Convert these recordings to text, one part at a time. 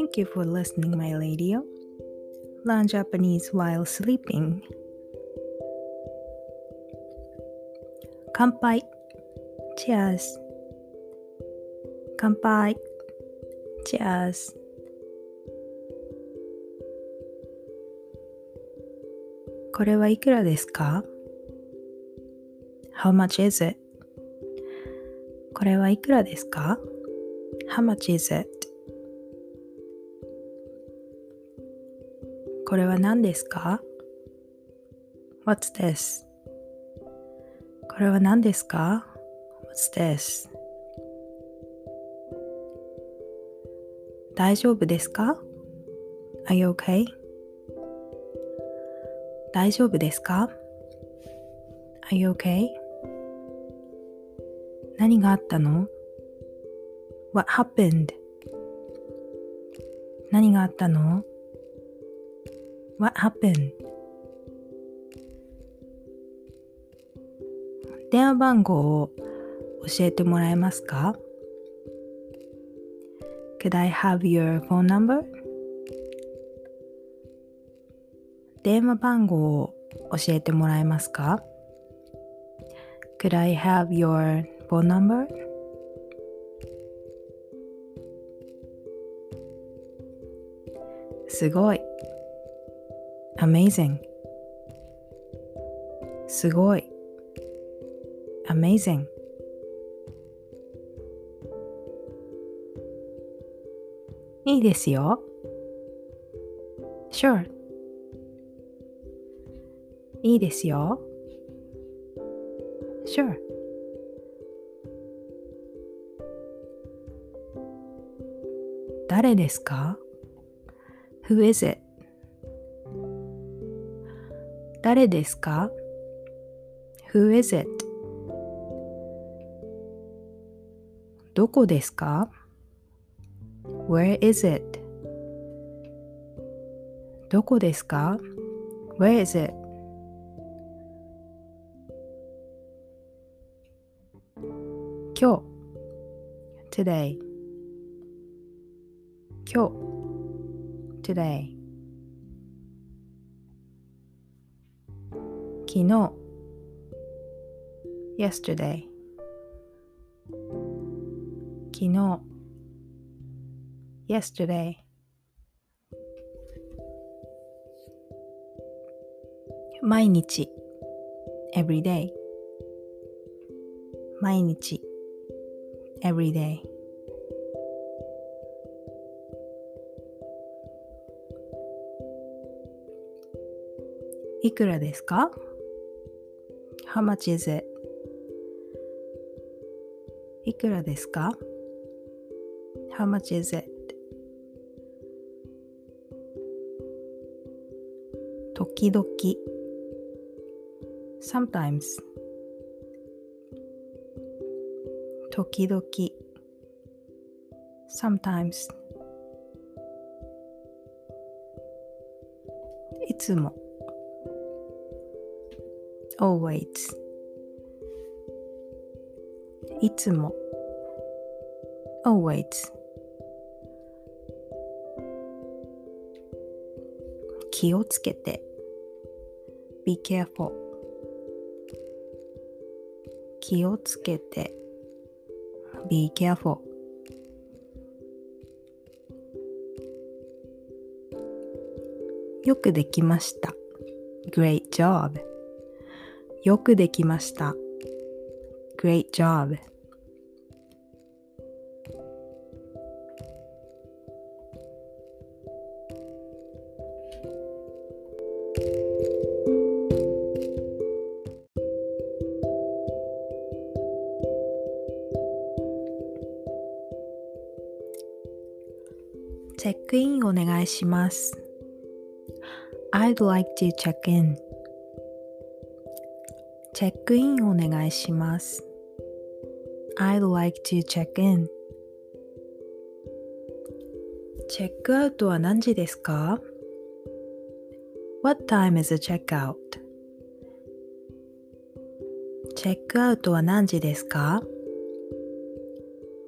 Thank you for listening my radio. Learn Japanese while sleeping. 乾杯 Cheers 乾杯 Cheers これはいくらですか ?How much is it? これはいくらですか ?How much is it? これは何ですか ?What's this? これは何ですか ?What's this? 大丈夫ですか ?Are you okay? 大丈夫ですか ?Are you okay? 何があったの ?What happened? 何があったの ?What happened? 電話番号を教えてもらえますか ?Could I have your phone number? 電話番号を教えてもらえますか ?Could I have your phone number? すごい Amazing すごい Amazing いいですよ Sure いいですよ。Sure. 誰ですか ?Who is it? 誰ですか ?Who is it? どこですか ?Where is it? どこですか ?Where is it? 今日 today 今日 today 昨日 yesterday 昨日 yesterday 毎日 every day 毎日 every day. いくらですか ?How much is it? いくらですか ?How much is it? 時々 sometimes 時々 sometimes いつも always いつも always 気をつけて be careful 気をつけて Be careful. よくできました。Great job. よくできました。Great job. チェックインお願いします。I'd like to check in. チェックインお願いします。I'd like to check in. チェックアウトは何時ですか ?What time is the checkout? チェックアウトは何時ですか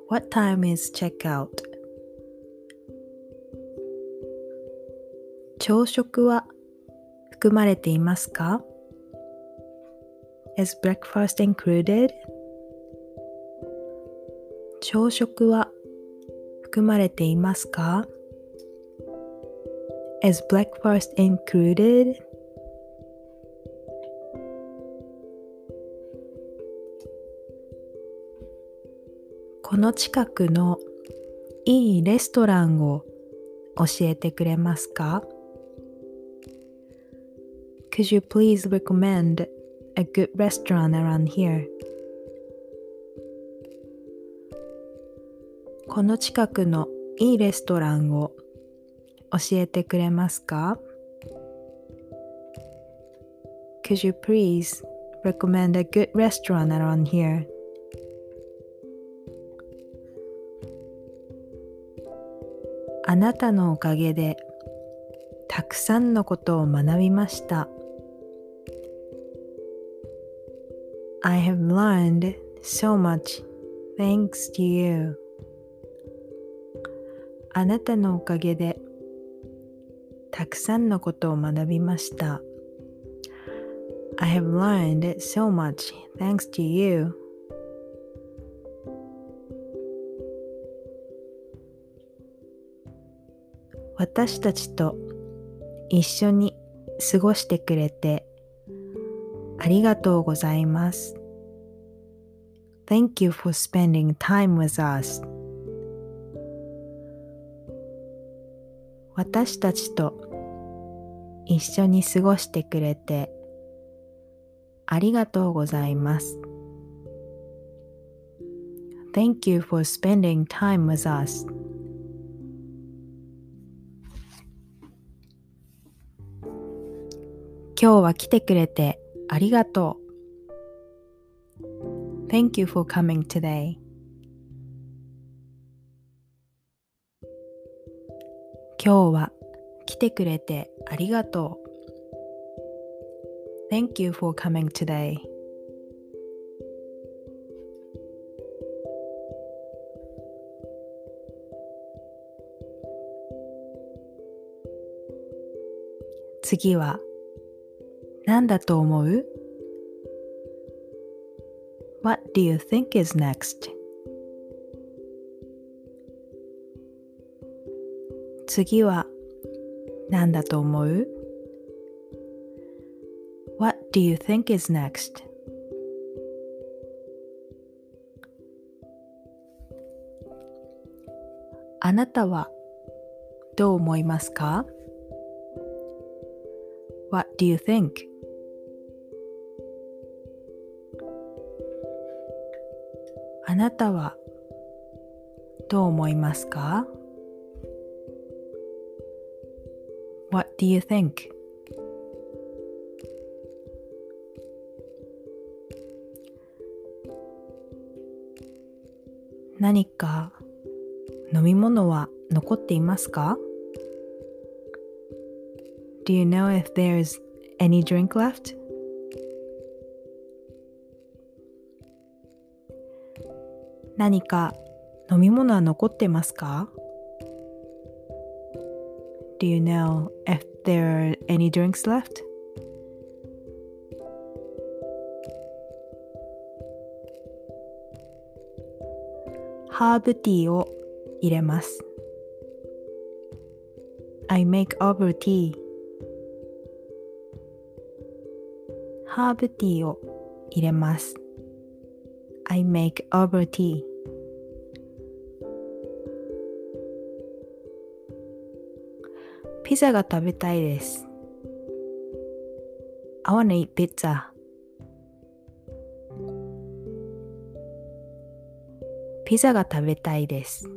?What time is checkout? 朝食は含まれていますか ?Is breakfast included? 朝食は含まれていますか ?Is breakfast included? この近くのいいレストランを教えてくれますか Could you please recommend a good restaurant around here? この近くのいいレストランを教えてくれますか Could you please recommend a good restaurant around here? あなたのおかげでたくさんのことを学びました。I have learned so much thanks to you. あなたのおかげでたくさんのことを学びました。I have learned so much thanks to you. 私たちと一緒に過ごしてくれてありがとうございます。Thank you for spending time with us. 私たちと一緒に過ごしてくれてありがとうございます。Thank you for spending time with us. 今日は来てくれてありがとう。Thank you for coming today. 今日は来てくれてありがとう。Thank you for coming today. 次は何だと思う ?What do you think is next? 次は何だと思う ?What do you think is next? あなたはどう思いますか ?What do you think? あなたはどう思いますか ?What do you think? 何か飲み物は残っていますか ?Do you know if there's any drink left? 何か飲み物は残ってますか Do you know if there are any drinks left? ハーブティーを入れます。I make herbal tea. ハーブティーを入れます。I make herbal tea. ピザが食べたいです。I wanna eat pizza. ピザが食べたいです。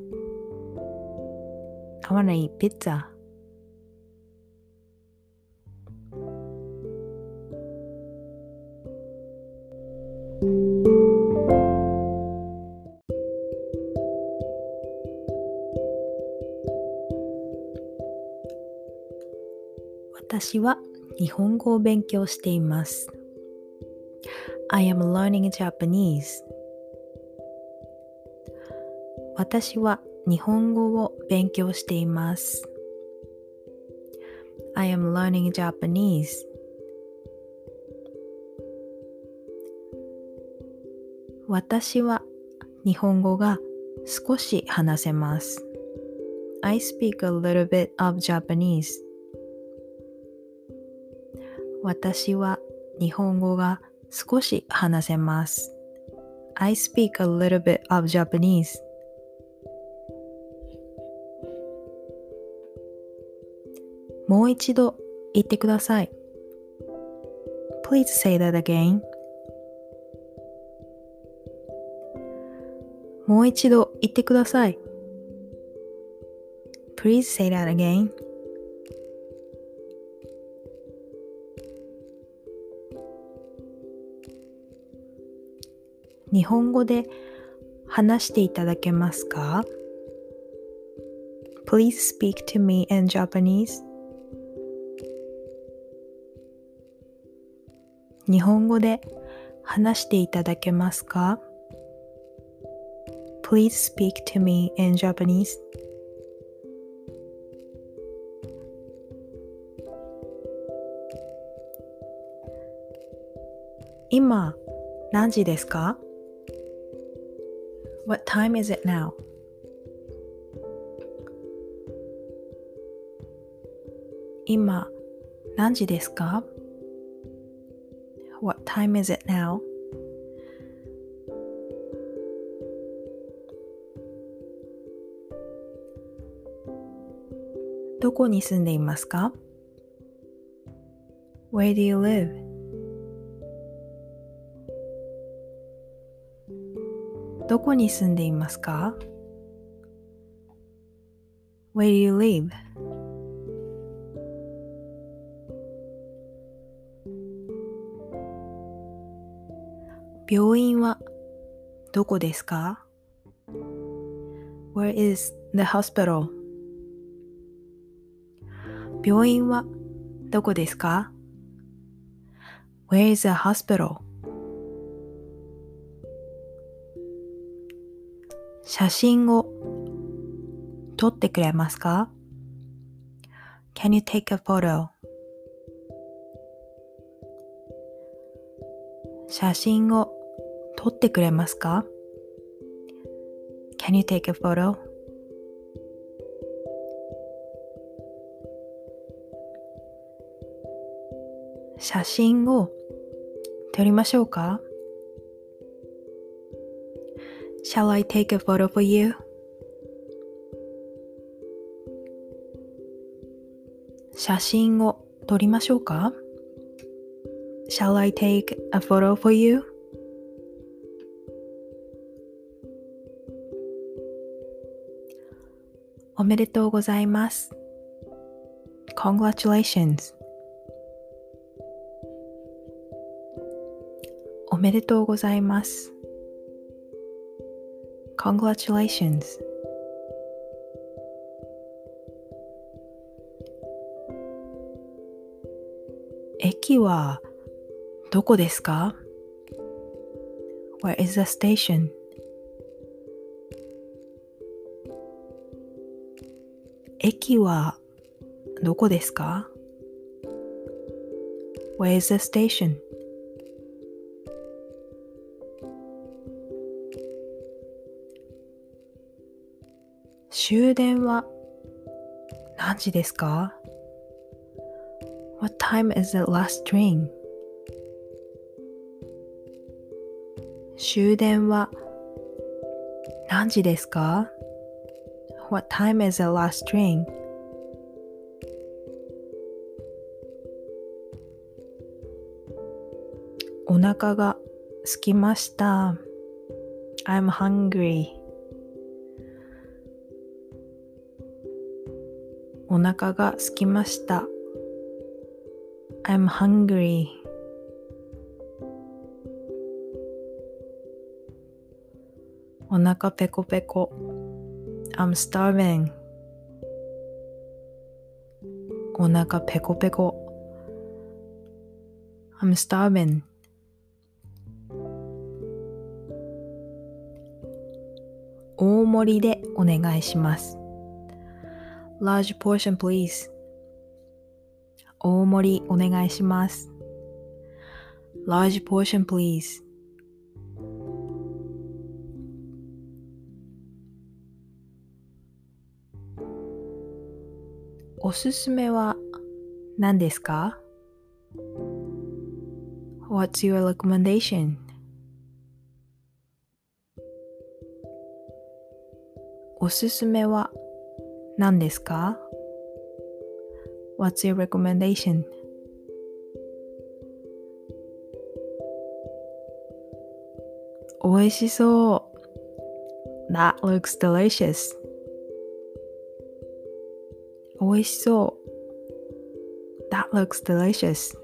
I wanna eat pizza. 私は日本語を勉強しています。I am learning Japanese. 私は日本語を勉強しています。I am learning Japanese. 私は日本語が少し話せます。I speak a little bit of Japanese. 私は日本語が少し話せます。I speak a little bit of Japanese. もう一度言ってください。Please say that again. もう一度言ってください。Please say that again. 日本語で話していただけますか Please speak to me in Japanese. 日本語で話していただけますか Please speak to me in Japanese. 今何時ですか What time is it now? 今何時ですか What time is it now? どこに住んでいますか ?Where do you live? どこに住んでいますか ?Where do you live? 病院はどこですか ?Where is the hospital? 病院はどこですか ?Where is the hospital? 写真を撮ってくれますか ?Can you take a photo? 写真を撮ってくれますか ?Can you take a photo? 写真を撮りましょうか？Shall I take a photo for you? 写真を撮りましょうか Shall I take a photo for you? おめでとうございます。Congratulations. おめでとうございます。Congratulations. 駅はどこですか ?Where is the station? 駅はどこですか ?Where is the station? 終電は何時ですか ?What time is the last train? 終電は何時ですか ?What time is the last train? お腹が空きました。I'm hungry. お腹が空きました。I'm hungry. お腹ペコペコ。I'm starving. お腹ペコペコ。I'm starving. 大盛りでお願いします。Large portion please 大盛りお願いします。large portion please. おすすめは何ですか ?What's your recommendation? おすすめは何ですか ?What's your recommendation? 美味しそう。That looks delicious. 美味しそう。That looks delicious.